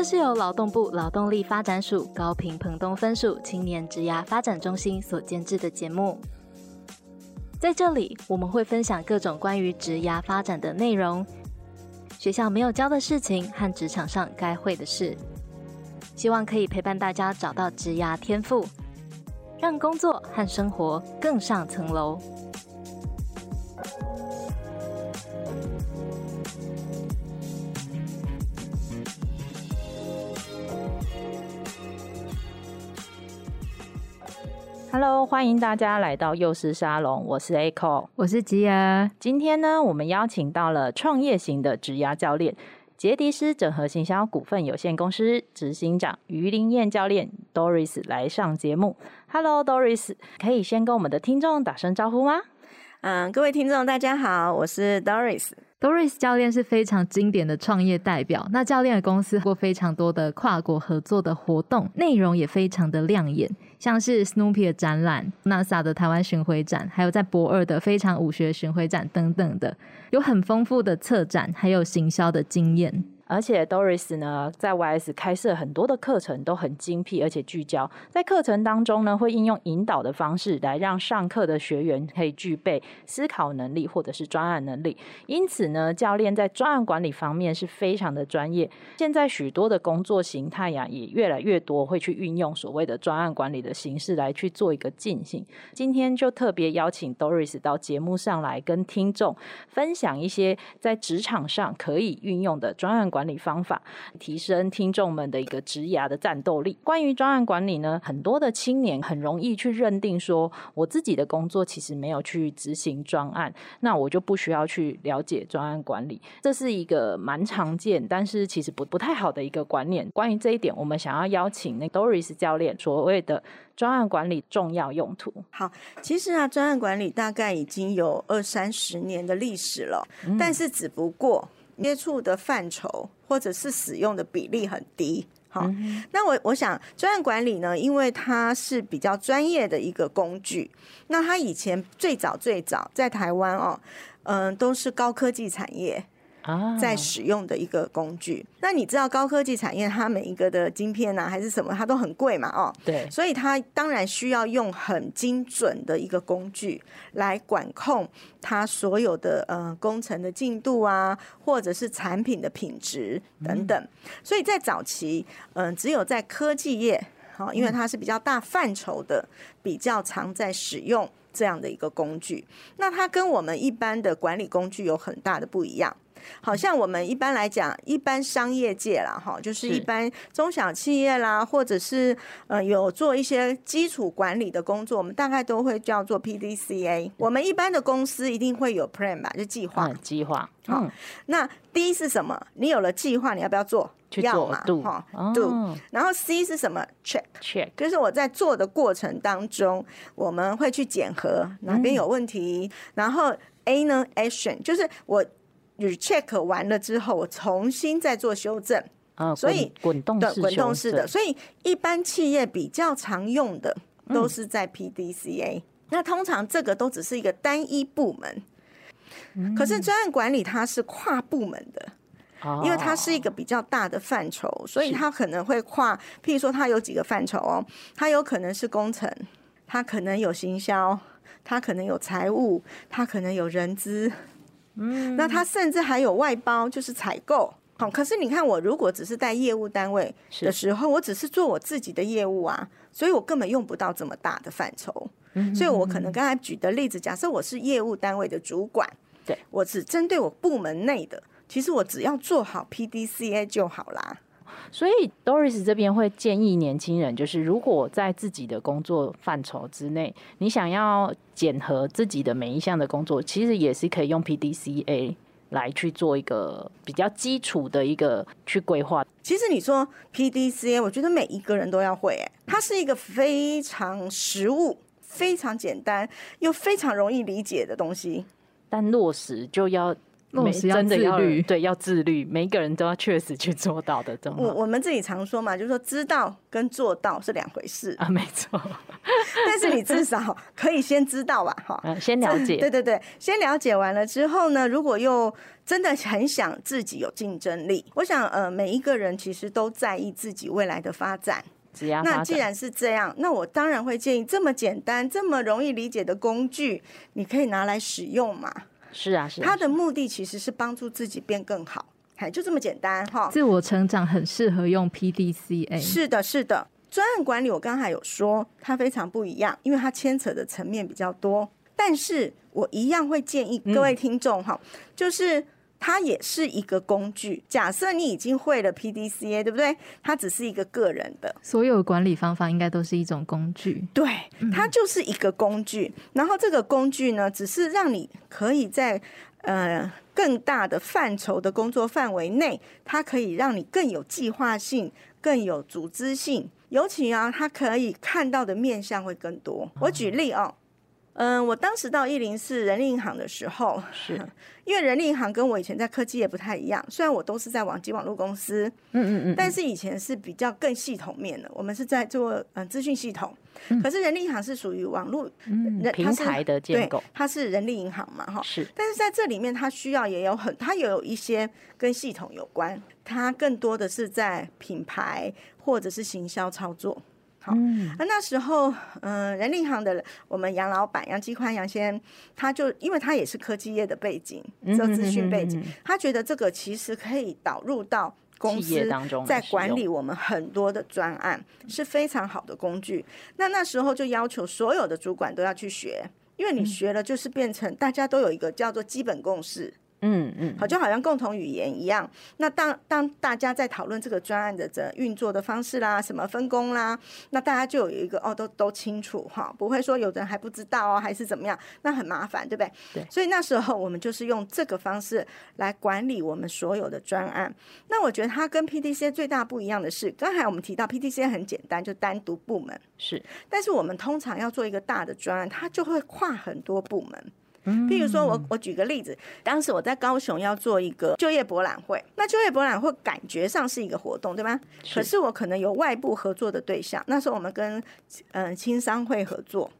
这是由劳动部劳动力发展署高屏澎东分署青年职涯发展中心所监制的节目。在这里，我们会分享各种关于职涯发展的内容，学校没有教的事情和职场上该会的事，希望可以陪伴大家找到职涯天赋，让工作和生活更上层楼。Hello，欢迎大家来到幼师沙龙，我是 Echo，我是吉儿。今天呢，我们邀请到了创业型的职涯教练，杰迪斯整合行销股份有限公司执行长于林燕教练 Doris 来上节目。Hello，Doris，可以先跟我们的听众打声招呼吗？嗯，各位听众，大家好，我是 Doris。Doris 教练是非常经典的创业代表。那教练的公司过非常多的跨国合作的活动，内容也非常的亮眼，像是 Snoopy 的展览、NASA 的台湾巡回展，还有在博二的非常武学巡回展等等的，有很丰富的策展，还有行销的经验。而且 Doris 呢，在 YS 开设很多的课程都很精辟，而且聚焦在课程当中呢，会应用引导的方式来让上课的学员可以具备思考能力或者是专案能力。因此呢，教练在专案管理方面是非常的专业。现在许多的工作形态呀，也越来越多会去运用所谓的专案管理的形式来去做一个进行。今天就特别邀请 Doris 到节目上来跟听众分享一些在职场上可以运用的专案管。管理方法，提升听众们的一个职涯的战斗力。关于专案管理呢，很多的青年很容易去认定说，我自己的工作其实没有去执行专案，那我就不需要去了解专案管理。这是一个蛮常见，但是其实不不太好的一个观念。关于这一点，我们想要邀请那 Doris 教练所谓的专案管理重要用途。好，其实啊，专案管理大概已经有二三十年的历史了，嗯、但是只不过。接触的范畴或者是使用的比例很低，好，那我我想专案管理呢，因为它是比较专业的一个工具，那它以前最早最早在台湾哦，嗯，都是高科技产业。在使用的一个工具，那你知道高科技产业它每一个的晶片啊，还是什么，它都很贵嘛，哦，对，所以它当然需要用很精准的一个工具来管控它所有的呃工程的进度啊，或者是产品的品质等等。所以在早期，嗯，只有在科技业，好，因为它是比较大范畴的，比较常在使用这样的一个工具。那它跟我们一般的管理工具有很大的不一样。好像我们一般来讲，一般商业界啦，哈，就是一般中小企业啦，或者是呃有做一些基础管理的工作，我们大概都会叫做 PDCA。我们一般的公司一定会有 plan 吧，就计划。计划。好，那 D 是什么？你有了计划，你要不要做？去做嘛。Do。哈，Do。然后 C 是什么？Check。Check。就是我在做的过程当中，我们会去检核哪边有问题。然后 A 呢？Action，就是我。Check 完了之后，我重新再做修正，啊，所以滚动式滚动式的，所以一般企业比较常用的都是在 PDCA。嗯、那通常这个都只是一个单一部门，嗯、可是专案管理它是跨部门的，哦、因为它是一个比较大的范畴，所以它可能会跨，譬如说它有几个范畴哦，它有可能是工程，它可能有行销，它可能有财务，它可能有人资。嗯，那他甚至还有外包，就是采购。好，可是你看，我如果只是带业务单位的时候，我只是做我自己的业务啊，所以我根本用不到这么大的范畴。嗯，所以我可能刚才举的例子，假设我是业务单位的主管，对，我只针对我部门内的，其实我只要做好 PDCA 就好啦。所以 Doris 这边会建议年轻人，就是如果在自己的工作范畴之内，你想要检核自己的每一项的工作，其实也是可以用 PDCA 来去做一个比较基础的一个去规划。其实你说 PDCA，我觉得每一个人都要会，哎，它是一个非常实务、非常简单又非常容易理解的东西，但落实就要没真的要自律，对，要自律，每一个人都要确实去做到的。我我们自己常说嘛，就是说知道跟做到是两回事啊，没错。但是你至少可以先知道吧，哈，先了解。对对对，先了解完了之后呢，如果又真的很想自己有竞争力，我想呃，每一个人其实都在意自己未来的发展。那既然是这样，那我当然会建议这么简单、这么容易理解的工具，你可以拿来使用嘛。是啊，是啊。他的目的其实是帮助自己变更好，哎，就这么简单哈。自我成长很适合用 PDCA。是的，是的。专案管理我刚才有说，它非常不一样，因为它牵扯的层面比较多。但是我一样会建议各位听众哈，嗯、就是。它也是一个工具。假设你已经会了 PDCA，对不对？它只是一个个人的。所有管理方法应该都是一种工具。对，它就是一个工具。嗯、然后这个工具呢，只是让你可以在呃更大的范畴的工作范围内，它可以让你更有计划性、更有组织性。尤其啊，它可以看到的面相会更多。我举例哦。嗯，我当时到一零四人力银行的时候，是 因为人力银行跟我以前在科技也不太一样。虽然我都是在网际网络公司，嗯嗯嗯，但是以前是比较更系统面的。我们是在做嗯资讯系统，可是人力银行是属于网络平台的建构，它是人力银行嘛，哈，是。但是在这里面，它需要也有很，它也有一些跟系统有关，它更多的是在品牌或者是行销操作。好，那那时候，嗯、呃，人力银行的我们杨老板杨基宽杨先生，他就因为他也是科技业的背景，做资讯背景，他觉得这个其实可以导入到公司在管理我们很多的专案是非常好的工具。那那时候就要求所有的主管都要去学，因为你学了就是变成大家都有一个叫做基本共识。嗯嗯，好，就好像共同语言一样。那当当大家在讨论这个专案的这运作的方式啦，什么分工啦，那大家就有一个哦，都都清楚哈，不会说有的人还不知道哦，还是怎么样，那很麻烦，对不对？对。所以那时候我们就是用这个方式来管理我们所有的专案。那我觉得它跟 PDCA 最大不一样的是，刚才我们提到 PDCA 很简单，就单独部门是，但是我们通常要做一个大的专案，它就会跨很多部门。譬如说我，我我举个例子，当时我在高雄要做一个就业博览会，那就业博览会感觉上是一个活动，对吗？是。可是我可能有外部合作的对象，那时候我们跟嗯青商会合作，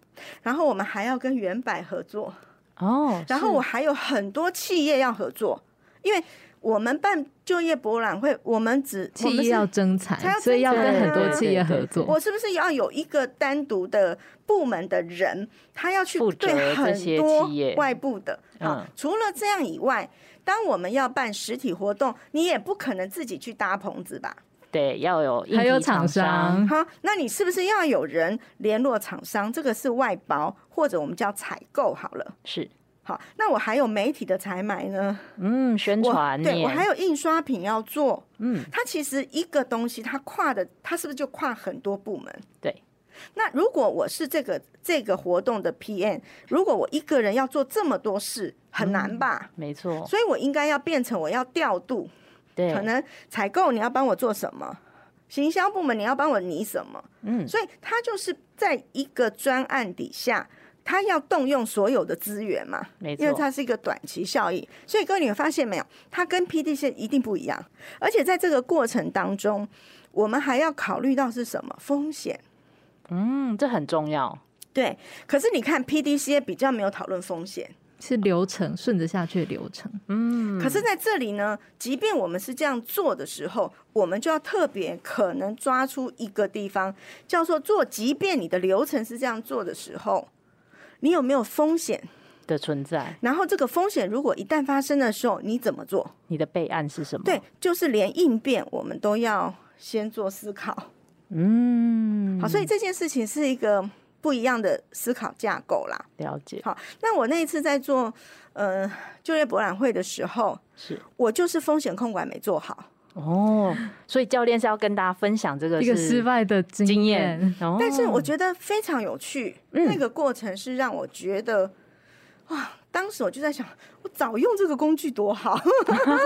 然后我们还要跟原百合作哦，然后我还有很多企业要合作，因为。我们办就业博览会，我们只企业要征才，所以要跟很多企业合作。我是不是要有一个单独的部门的人，他要去对很多外部的啊？除了这样以外，当我们要办实体活动，你也不可能自己去搭棚子吧？对，要有还有厂商。好，那你是不是要有人联络厂商？这个是外包，或者我们叫采购好了。是。好，那我还有媒体的采买呢，嗯，宣传，对，我还有印刷品要做，嗯，它其实一个东西，它跨的，它是不是就跨很多部门？对。那如果我是这个这个活动的 PM，如果我一个人要做这么多事，很难吧？嗯，没错。所以我应该要变成我要调度，对，可能采购你要帮我做什么，行销部门你要帮我拟什么，嗯，所以它就是在一个专案底下。他要动用所有的资源嘛，没错，因为它是一个短期效益，所以各位你们发现没有，它跟 PDCA 一定不一样，而且在这个过程当中，我们还要考虑到是什么风险？嗯，这很重要。对，可是你看 PDCA 比较没有讨论风险，是流程顺着下去的流程。嗯，可是在这里呢，即便我们是这样做的时候，我们就要特别可能抓出一个地方，叫做做，即便你的流程是这样做的时候。你有没有风险的存在？然后这个风险如果一旦发生的时候，你怎么做？你的备案是什么？对，就是连应变我们都要先做思考。嗯，好，所以这件事情是一个不一样的思考架构啦。了解。好，那我那一次在做呃就业博览会的时候，是我就是风险控管没做好。哦，所以教练是要跟大家分享这个一个失败的经验，但是我觉得非常有趣。嗯、那个过程是让我觉得，哇！当时我就在想，我早用这个工具多好。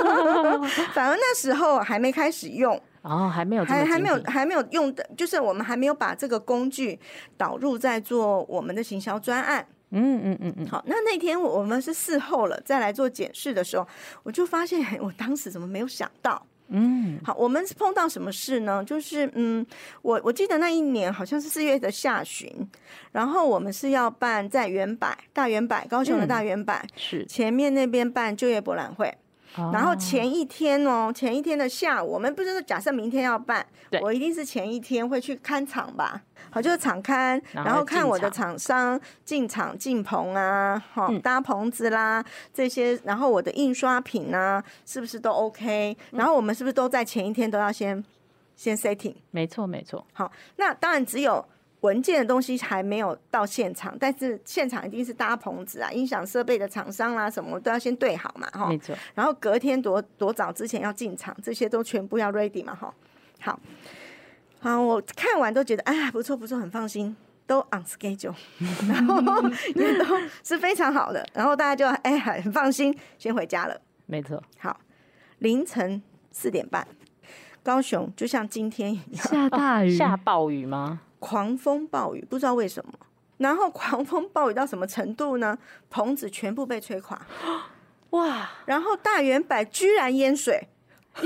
反而那时候还没开始用哦，还没有还还没有还没有用的，就是我们还没有把这个工具导入在做我们的行销专案。嗯嗯嗯嗯。好，那那天我们是事后了再来做检视的时候，我就发现我当时怎么没有想到？嗯，好，我们是碰到什么事呢？就是嗯，我我记得那一年好像是四月的下旬，然后我们是要办在原百大原百高雄的大原百、嗯、是前面那边办就业博览会。然后前一天哦，前一天的下午，我们不是假设明天要办，我一定是前一天会去看场吧？好，就是场刊，然后看我的厂商进场进棚啊，好搭棚子啦这些，然后我的印刷品啊是不是都 OK？然后我们是不是都在前一天都要先先 setting？没错，没错。好，那当然只有。文件的东西还没有到现场，但是现场一定是搭棚子啊，音响设备的厂商啦，什么都要先对好嘛，哈。没错。然后隔天多多早之前要进场，这些都全部要 ready 嘛，哈。好，好，我看完都觉得，哎呀，不错不错，很放心，都 on schedule，然后也都是非常好的，然后大家就哎很放心，先回家了。没错。好，凌晨四点半，高雄就像今天一样下大雨，哦，下暴雨吗？狂风暴雨，不知道为什么，然后狂风暴雨到什么程度呢？棚子全部被吹垮，哇！然后大圆柏居然淹水。大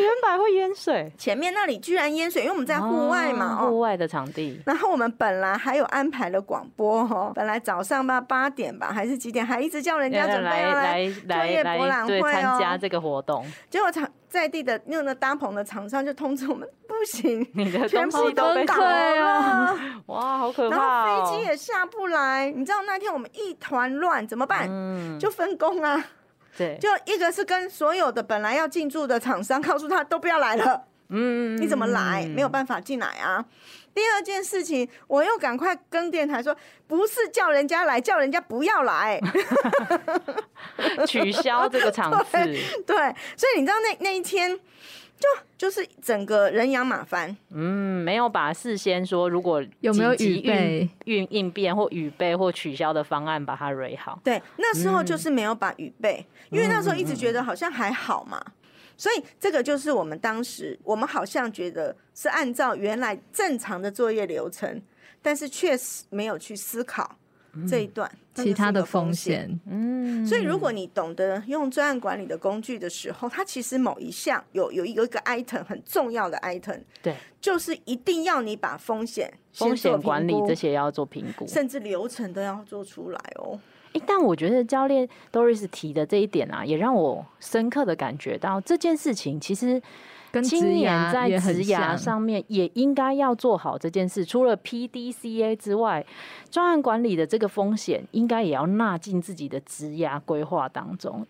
圆柏会淹水，前面那里居然淹水，因为我们在户外嘛，户外的场地。然后我们本来还有安排了广播哦，本来早上吧八点吧还是几点，还一直叫人家准备要来作业博览会哦，参加这个活动。结果场在地的用的搭棚的厂商就通知我们，不行，你的全部都倒了，哇，好可怕！然后飞机也下不来，你知道那天我们一团乱，怎么办？嗯，就分工啊。对，就一个是跟所有的本来要进驻的厂商，告诉他都不要来了。嗯，你怎么来？没有办法进来啊。第二件事情，我又赶快跟电台说，不是叫人家来，叫人家不要来，取消这个场次。对，所以你知道那那一天。就就是整个人仰马翻，嗯，没有把事先说如果有没有预备运应变或预备或取消的方案把它蕊好。对，那时候就是没有把预备，嗯，因为那时候一直觉得好像还好嘛，所以这个就是我们当时我们好像觉得是按照原来正常的作业流程，但是确实没有去思考。这一段其他的风险，嗯，所以如果你懂得用专案管理的工具的时候，它其实某一项有有一个一个 item 很重要的 item，对，就是一定要你把风险风险管理这些要做评估，甚至流程都要做出来哦。欸，但我觉得教练 Doris 提的这一点啊，也让我深刻的感觉到这件事情其实。青年在职涯上面也应该要做好这件事。除了 PDCA 之外，专案管理的这个风险应该也要纳进自己的职涯规划当中。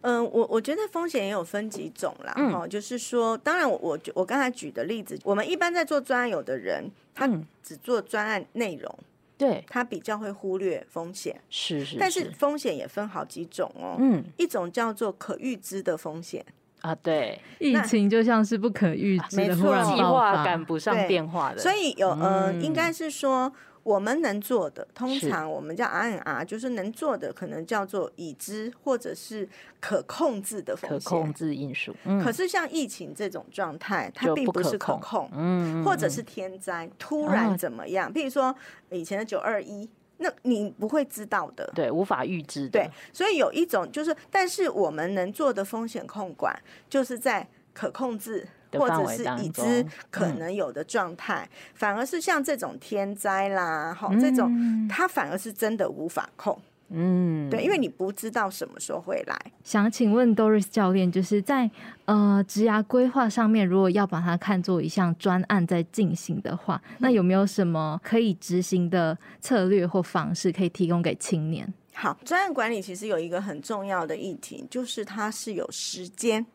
嗯，我我觉得风险也有分几种啦。哈、嗯，就是说，当然我我我刚才举的例子，我们一般在做专案，有的人他只做专案内容，对他比较会忽略风险。是，是是，但是风险也分好几种哦。嗯，一种叫做可预知的风险。啊，对，疫情就像是不可预知的，突然计划赶不上变化的，所以有呃，应该是说我们能做的，通常我们叫 R&R，就是能做的，可能叫做已知或者是可控制的风险，可控制因素。可是像疫情这种状态，它并不是可控，嗯，或者是天灾突然怎么样，譬如说以前的九二一。那你不会知道的，对，无法预知的。对，所以有一种就是，但是我们能做的风险控管，就是在可控制或者是已知可能有的状态，反而是像这种天灾啦，哈，这种它反而是真的无法控。嗯，对，因为你不知道什么时候会来。想请问 Doris 教练，就是在呃职涯规划上面，如果要把它看作一项专案在进行的话，那有没有什么可以执行的策略或方式可以提供给青年？好，专案管理其实有一个很重要的议题，就是它是有时间。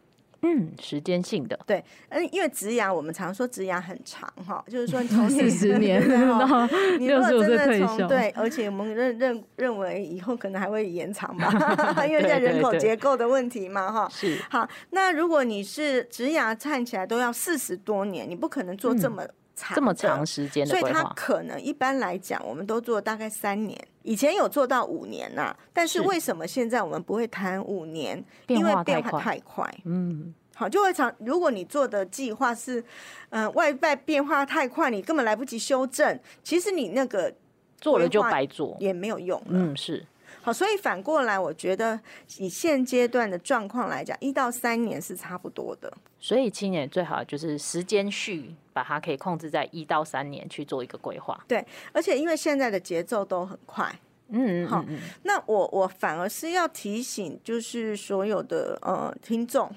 嗯，时间性的。对，嗯，因为植牙我们常说植牙很长哈，就是说 从四十年到六十五岁退休，对，而且我们认认认为以后可能还会延长吧，因为现在人口结构的问题嘛哈。是。好，那如果你是植牙看起来都要四十多年，你不可能做这么长、嗯、这么长时间的所以它可能一般来讲，我们都做大概三年，以前有做到五年呐、啊，但是为什么现在我们不会谈五年？因为变化太快，嗯。好，就会常。如果你做的计划是，嗯、呃，外在变化太快，你根本来不及修正。其实你那个做了就白做，也没有用。嗯，是。好，所以反过来，我觉得以现阶段的状况来讲，一到三年是差不多的。所以青年最好就是时间序，把它可以控制在一到三年去做一个规划。对，而且因为现在的节奏都很快，嗯，好，那我我反而是要提醒，就是所有的呃听众，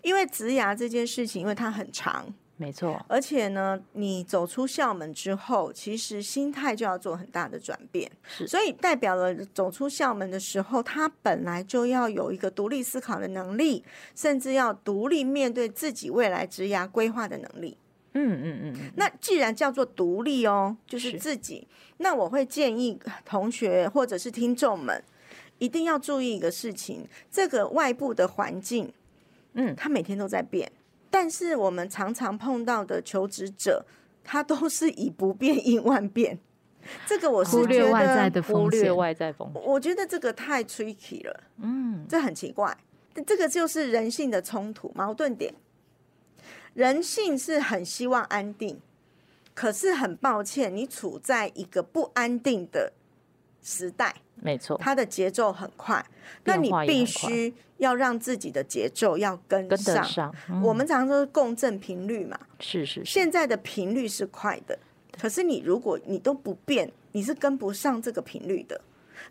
因为植牙这件事情，因为它很长。没错，而且呢，你走出校门之后，其实心态就要做很大的转变。是，所以代表了走出校门的时候，他本来就要有一个独立思考的能力，甚至要独立面对自己未来职涯规划的能力。嗯嗯嗯。那既然叫做独立哦，就是自己，那我会建议同学或者是听众们，一定要注意一个事情：这个外部的环境，嗯，它每天都在变。但是我们常常碰到的求职者，他都是以不变应万变。这个我是觉得忽略外在的风险，忽略外在风险。我觉得这个太 tricky 了，嗯，这很奇怪。这个就是人性的冲突矛盾点。人性是很希望安定，可是很抱歉，你处在一个不安定的时代。没错，它的节奏很快，那你必须要让自己的节奏要跟上。跟上，嗯，我们常常说共振频率嘛，是是是。现在的频率是快的，可是你如果你都不变，你是跟不上这个频率的。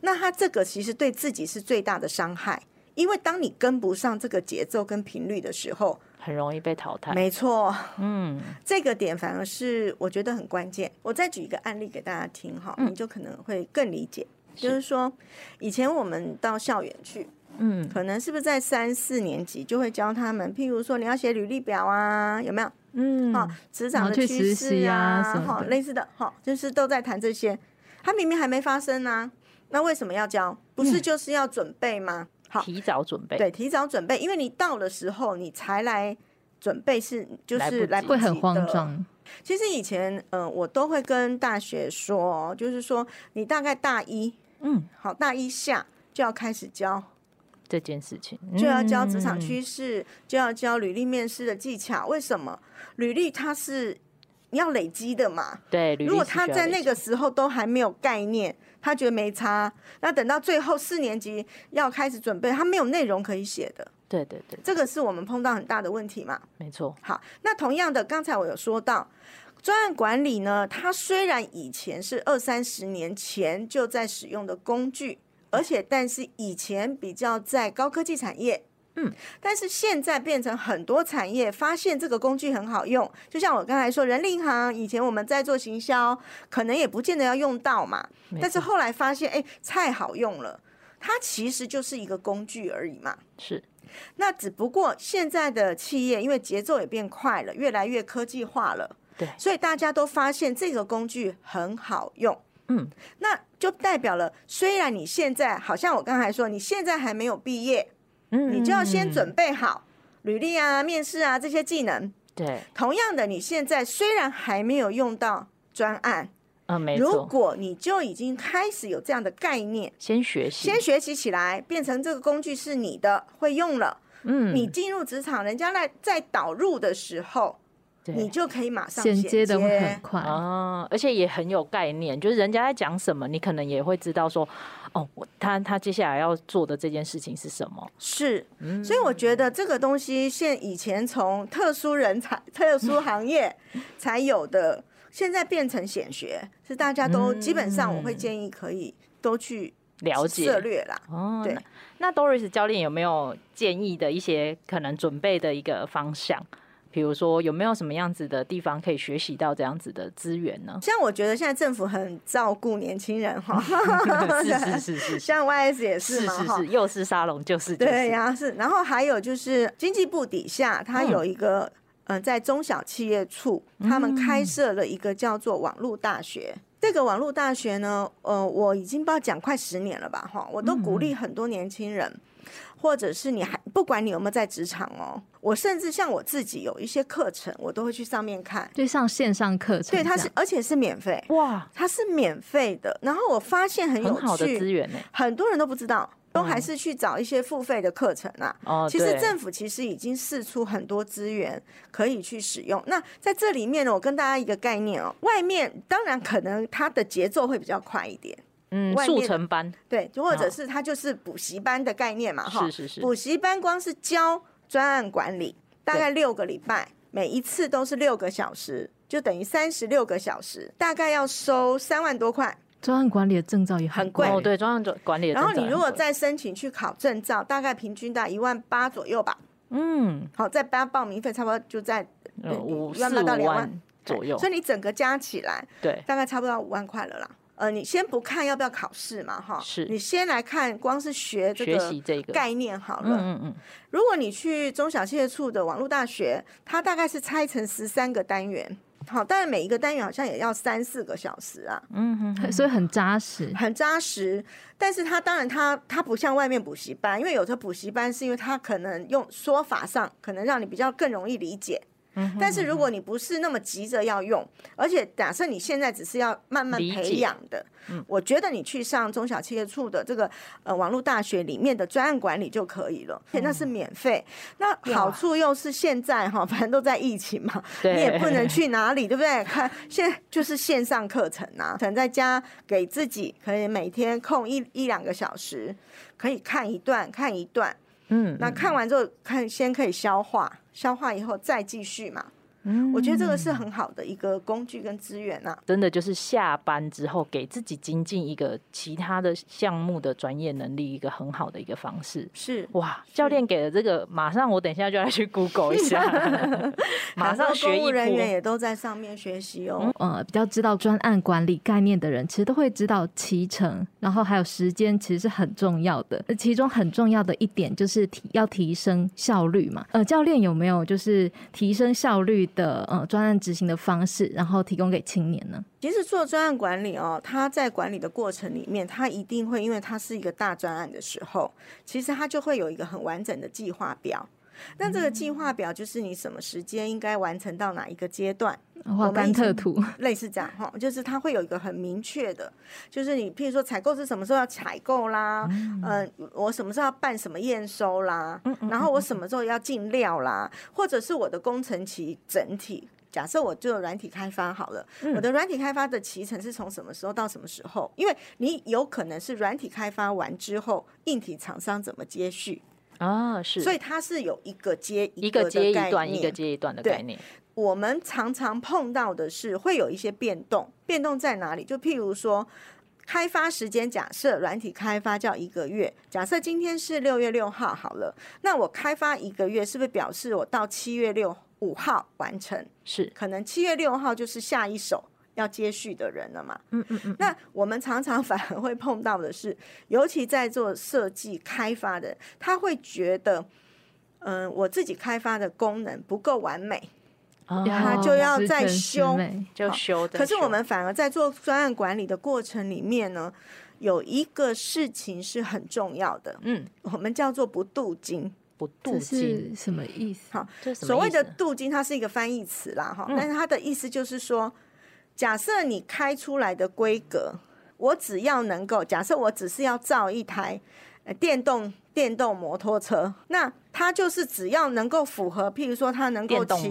那它这个其实对自己是最大的伤害，因为当你跟不上这个节奏跟频率的时候，很容易被淘汰。没错，嗯，这个点反而是我觉得很关键。我再举一个案例给大家听哈，你就可能会更理解。就是说，以前我们到校园去，嗯，可能是不是在三四年级就会教他们，譬如说你要写履历表啊，有没有？嗯，好，职场的趋势啊，好，类似的，好，就是都在谈这些。他明明还没发生呢，那为什么要教？不是就是要准备吗？好，提早准备，对，提早准备，因为你到的时候你才来准备，是就是来不及的，会很慌张。其实以前，嗯，我都会跟大学说，就是说你大概大一。嗯，好，大一下就要开始教这件事情，就要教职场趋势，嗯，就要教履历面试的技巧。为什么？履历它是你要累积的嘛？对，如果他在那个时候都还没有概念，他觉得没差，那等到最后四年级要开始准备，他没有内容可以写的。对对对，这个是我们碰到很大的问题嘛？没错。好，那同样的，刚才我有说到。专案管理呢，它虽然以前是二三十年前就在使用的工具，而且但是以前比较在高科技产业，嗯，但是现在变成很多产业发现这个工具很好用，就像我刚才说，人力银行以前我们在做行销，可能也不见得要用到嘛，但是后来发现，哎，太好用了，它其实就是一个工具而已嘛。是，那只不过现在的企业因为节奏也变快了，越来越科技化了。对，所以大家都发现这个工具很好用，嗯，那就代表了，虽然你现在好像我刚才说，你现在还没有毕业，嗯，你就要先准备好履历啊、面试啊这些技能。对，同样的，你现在虽然还没有用到专案，啊，没错，如果你就已经开始有这样的概念，先学习，先学习起来，变成这个工具是你的，会用了，嗯，你进入职场，人家来在导入的时候。你就可以马上衔接，接的会很快啊，而且也很有概念，就是人家在讲什么，你可能也会知道说，哦，他他接下来要做的这件事情是什么？是，所以我觉得这个东西现以前从特殊人才、特殊行业 才有的，现在变成显学，是大家都基本上我会建议可以都去了解策略啦。哦，对，那 Doris 教练有没有建议的一些可能准备的一个方向？比如说，有没有什么样子的地方可以学习到这样子的资源呢？像我觉得现在政府很照顾年轻人哈，是是是 是，像 YS 也是嘛，是是是，又是沙龙就是对呀是。然后还有就是经济部底下，它有一个嗯，在中小企业处，他们开设了一个叫做网络大学。这个网络大学呢，呃，我已经不知道讲快十年了吧哈，我都鼓励很多年轻人。或者是你还不管你有没有在职场哦，我甚至像我自己有一些课程，我都会去上面看，对，上线上课程，对，它是而且是免费，哇，它是免费的。然后我发现很有趣，很好的资源呢，很多人都不知道，都还是去找一些付费的课程啊。哦，其实政府其实已经试出很多资源可以去使用。那在这里面呢，我跟大家一个概念哦，外面当然可能它的节奏会比较快一点。嗯，速成班对，就或者是它就是补习班的概念嘛，哈，是是是，补习班光是教专案管理，大概六个礼拜，每一次都是六个小时，就等于三十六个小时，大概要收三万多块。专案管理的证照也很贵，哦，对，专案管理的证照。然后你如果再申请去考证照，大概平均在一万八左右吧。嗯，好，再加报名费，差不多就在五万八到两万左右。所以你整个加起来，对，大概差不多五万块了啦。呃，你先不看要不要考试嘛，哈，是你先来看，光是学这个概念好了。嗯嗯。如果你去中小企业处的网络大学，它大概是拆成十三个单元，好，但是每一个单元好像也要三四个小时啊。嗯哼，所以很扎实，很扎实。但是它当然它它不像外面补习班，因为有的补习班是因为它可能用说法上可能让你比较更容易理解。但是如果你不是那么急着要用，而且假设你现在只是要慢慢培养的，我觉得你去上中小企业处的这个呃网络大学里面的专案管理就可以了，而且那是免费。那好处又是现在哈，反正都在疫情嘛，你也不能去哪里，对不对？看现在就是线上课程啊，可能在家给自己可以每天空一一两个小时，可以看一段看一段，嗯，那看完之后看先可以消化。消化以后再继续嘛。嗯，我觉得这个是很好的一个工具跟资源呐。真的就是下班之后给自己精进一个其他的项目的专业能力，一个很好的一个方式。是哇，教练给了这个，马上我等一下就要去 Google 一下，马上学。公务人员也都在上面学习哦。呃，比较知道专案管理概念的人，其实都会知道期程，然后还有时间，其实是很重要的。其中很重要的一点就是提要提升效率嘛。呃，教练有没有就是提升效率的呃专案执行的方式，然后提供给青年呢？其实做专案管理哦，他在管理的过程里面，他一定会因为他是一个大专案的时候，其实他就会有一个很完整的计划表。那这个计划表就是你什么时间应该完成到哪一个阶段，画甘特图，类似这样哈，就是它会有一个很明确的，就是你譬如说采购是什么时候要采购啦，嗯、呃，我什么时候要办什么验收啦，然后我什么时候要进料啦，或者是我的工程期整体，假设我就软体开发好了，我的软体开发的期程是从什么时候到什么时候？因为你有可能是软体开发完之后，硬体厂商怎么接续？啊，是，所以它是有一个接一个接一段，一个接一段的概念。我们常常碰到的是会有一些变动，变动在哪里？就譬如说，开发时间假设软体开发叫一个月，假设今天是六月六号好了，那我开发一个月是不是表示我到七月六五号完成？是，可能七月六号就是下一手。要接续的人了嘛？嗯嗯嗯。那我们常常 反而会碰到的是，尤其在做设计开发的，他会觉得，嗯、呃，我自己开发的功能不够完美，哦、他就要再修，就修的。可是我们反而在做专案管理的过程里面呢，有一个事情是很重要的，嗯，我们叫做不镀金。不镀金什么意思？好，所谓的镀金，它是一个翻译词啦，哈、嗯，但是它的意思就是说。假设你开出来的规格，我只要能够假设我只是要造一台电动电动摩托车，那它就是只要能够符合，譬如说它能够骑，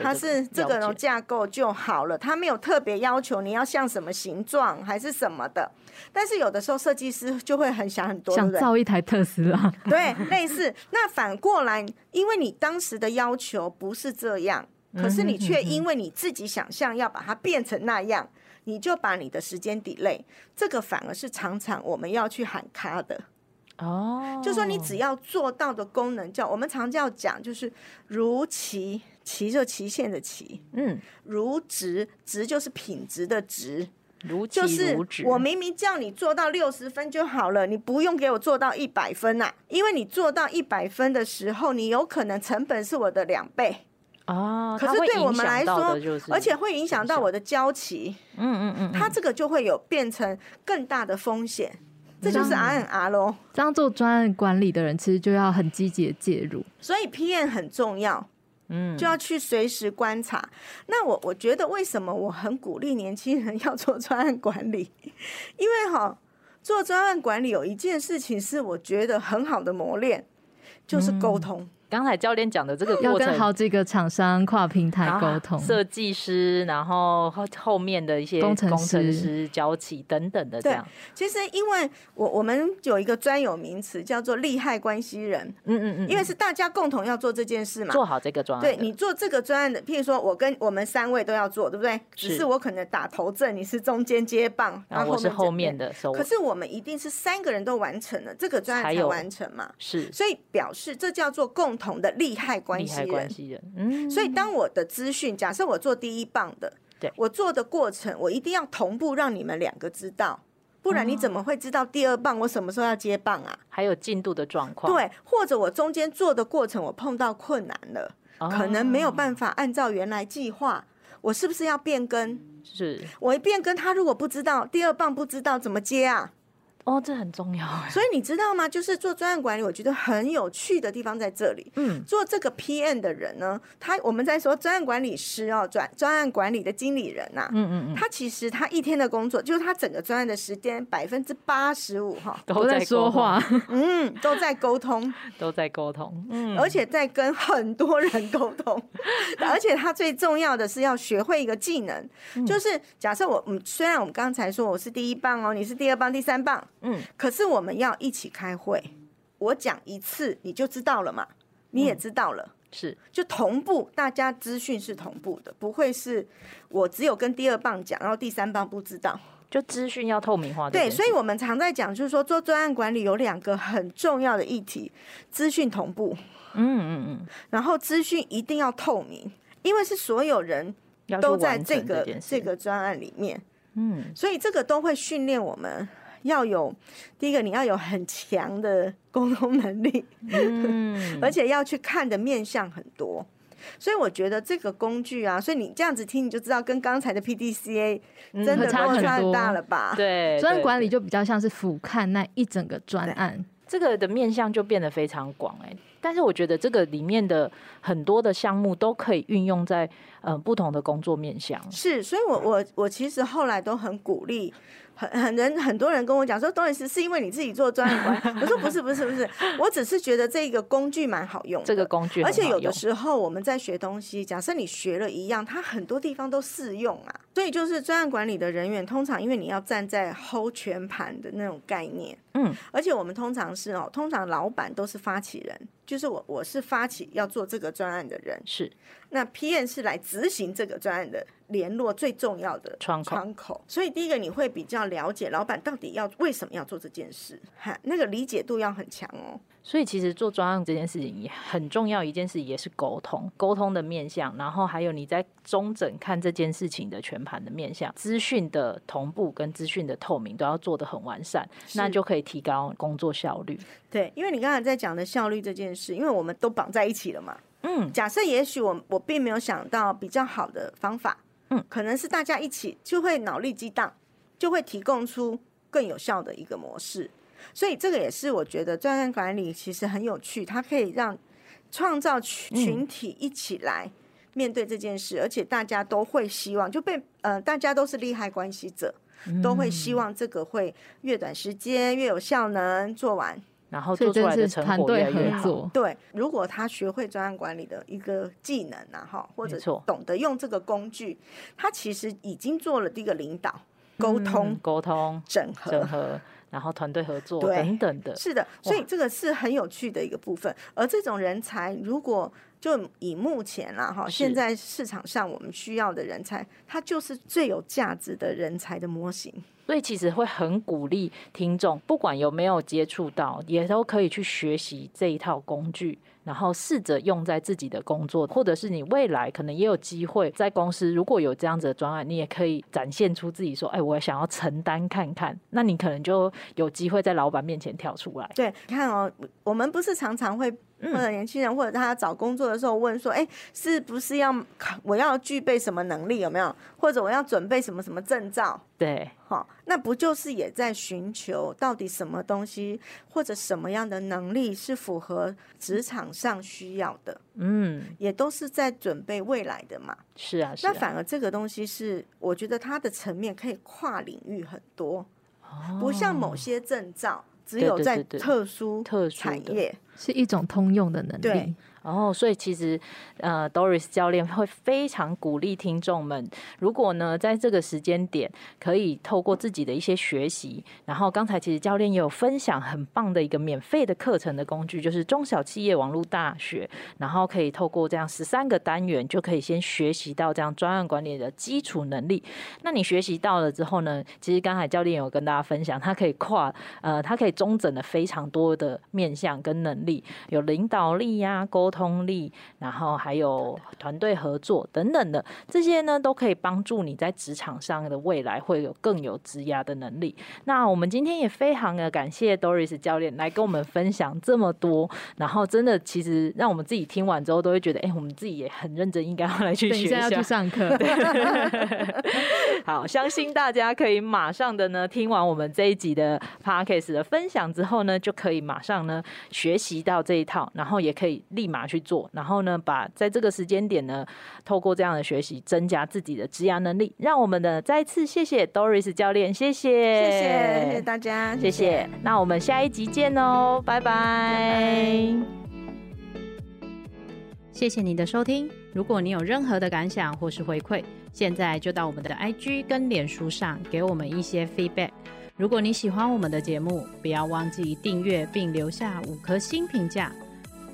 它是这个架构就好了，它没有特别要求你要像什么形状还是什么的。但是有的时候设计师就会很想很多，想造一台特斯拉，对，类似。那反过来，因为你当时的要求不是这样。可是你却因为你自己想象要把它变成那样，你就把你的时间 delay，这个反而是常常我们要去喊卡的哦。就说你只要做到的功能叫我们常叫讲，就是如期，期就期限的期，嗯，如值值就是品质的值，如期如。就是我明明叫你做到六十分就好了，你不用给我做到一百分呐，因为你做到一百分的时候，你有可能成本是我的两倍。哦，可是对我们来说，而且会影响到我的交期。嗯嗯嗯，它这个就会有变成更大的风险。这就是 R N R 喽。这样做专案管理的人，其实就要很积极的介入。所以 P M 很重要，嗯，就要去随时观察。那我我觉得为什么我很鼓励年轻人 要做专案管理？因为哈，做专案管理有一件事情是我觉得很好的磨练，就是沟通。嗯刚才教练讲的这个过程，要跟好几个厂商跨平台沟通，设计师，然后后后面的一些工程师、交期等等的这样。其实，因为我我们有一个专有名词叫做利害关系人，嗯嗯嗯，因为是大家共同要做这件事嘛，做好这个专案。对，你做这个专案的，譬如说我跟我们三位都要做，对不对？只是我可能打头阵，你是中间接棒，然后我是后面的。可是我们一定是三个人都完成了这个专案才完成嘛？是，所以表示这叫做共同的利害。关系人，嗯，所以当我的资讯，假设我做第一棒的，对，我做的过程，我一定要同步让你们两个知道，不然你怎么会知道第二棒我什么时候要接棒啊？还有进度的状况，对，或者我中间做的过程我碰到困难了，可能没有办法按照原来计划，我是不是要变更？是我一变更，他如果不知道第二棒不知道怎么接啊？哦，这很重要。所以你知道吗？就是做专案管理，我觉得很有趣的地方在这里。嗯，做这个 PM 的人呢，他我们在说专案管理师哦，专专案管理的经理人呐、啊，嗯嗯嗯，他其实他一天的工作，就是他整个专案的时间百分之八十五哈都在说话，嗯，都在沟通，都在沟通，嗯，而且在跟很多人沟通，而且他最重要的是要学会一个技能，嗯、就是假设我，嗯，虽然我们刚才说我是第一棒哦，你是第二棒、第三棒。嗯，可是我们要一起开会，我讲一次你就知道了嘛，你也知道了，嗯、是。就同步，大家资讯是同步的，不会是我只有跟第二棒讲，然后第三棒不知道，就资讯要透明化。对，所以我们常在讲，就是说做专案管理有两个很重要的议题，资讯同步，嗯嗯嗯，然后资讯一定要透明，因为是所有人都在这个这，这个专案里面，嗯，所以这个都会训练我们。要有第一个，你要有很强的沟通能力，嗯，而且要去看的面向很多，所以我觉得这个工具啊，所以你这样子听，你就知道跟刚才的 PDCA 真的差很大了吧？嗯、对，专案管理就比较像是俯瞰那一整个专案，这个的面向就变得非常广哎、欸。但是我觉得这个里面的很多的项目都可以运用在呃不同的工作面向，是，所以我我我其实后来都很鼓励。很很人很多人跟我讲说，董老师是因为你自己做专案管理。我说不是不是不是，我只是觉得这个工具蛮好用。这个工具，而且有的时候我们在学东西，假设你学了一样，它很多地方都适用啊。所以就是专案管理的人员，通常因为你要站在 hold 全盘的那种概念，嗯，而且我们通常是哦，通常老板都是发起人，就是我我是发起要做这个专案的人，是。那 PM 是来执行这个专案的联络最重要的窗口，窗口，所以第一个你会比较了解老板到底要为什么要做这件事，哈，那个理解度要很强哦。所以其实做专案这件事情也很重要，一件事也是沟通，沟通的面向，然后还有你在中诊看这件事情的全盘的面向，资讯的同步跟资讯的透明都要做得很完善，那就可以提高工作效率。对，因为你刚才在讲的效率这件事，因为我们都绑在一起了嘛。嗯，假设也许我我并没有想到比较好的方法，嗯，可能是大家一起就会脑力激荡，就会提供出更有效的一个模式。所以这个也是我觉得专案管理其实很有趣，它可以让创造群群体一起来面对这件事，而且大家都会希望就被呃大家都是利害关系者，都会希望这个会越短时间越有效能做完。然后做出来的成果越来越好。对，如果他学会专案管理的一个技能啊，哈，或者懂得用这个工具，他其实已经做了第一个领导、沟通、沟通、整合、整合，然后团队合作等等的。是的，所以这个是很有趣的一个部分。而这种人才，如果就以目前啦，哈，现在市场上我们需要的人才，它就是最有价值的人才的模型。所以其实会很鼓励听众，不管有没有接触到，也都可以去学习这一套工具，然后试着用在自己的工作，或者是你未来可能也有机会在公司，如果有这样子的专案，你也可以展现出自己说，哎，我想要承担看看，那你可能就有机会在老板面前跳出来。对，你看哦，我们不是常常会。或者年轻人，或者他找工作的时候问说：“哎，是不是要我要具备什么能力？有没有？或者我要准备什么什么证照？”对，好，那不就是也在寻求到底什么东西或者什么样的能力是符合职场上需要的？嗯，也都是在准备未来的嘛。是啊，是啊。那反而这个东西是，我觉得它的层面可以跨领域很多。哦，不像某些证照只有在特殊特殊产业，是一种通用的能力。然后，所以其实，呃，Doris 教练会非常鼓励听众们，如果呢，在这个时间点，可以透过自己的一些学习，然后刚才其实教练也有分享很棒的一个免费的课程的工具，就是中小企业网络大学，然后可以透过这样十三个单元，就可以先学习到这样专案管理的基础能力。那你学习到了之后呢，其实刚才教练有跟大家分享，他可以跨，呃，他可以综整的非常多的面向跟能力，有领导力呀、沟通力，然后还有团队合作等等的这些呢，都可以帮助你在职场上的未来会有更有职涯的能力。那我们今天也非常的感谢 Doris 教练来跟我们分享这么多，然后真的其实让我们自己听完之后都会觉得，哎，我们自己也很认真，应该要来去学一下，要去上课。好，相信大家可以马上的呢，听完我们这一集的 Podcast 的分享之后呢，就可以马上呢学习到这一套，然后也可以立马去做。然后呢，把在这个时间点呢，透过这样的学习，增加自己的职涯能力。让我们的再次谢谢 Doris 教练，谢谢，谢谢，谢谢大家，谢谢。谢谢，那我们下一集见哦，拜拜。拜拜。谢谢你的收听。如果你有任何的感想或是回馈，现在就到我们的 IG 跟脸书上给我们一些 feedback。如果你喜欢我们的节目，不要忘记订阅并留下五颗星评价。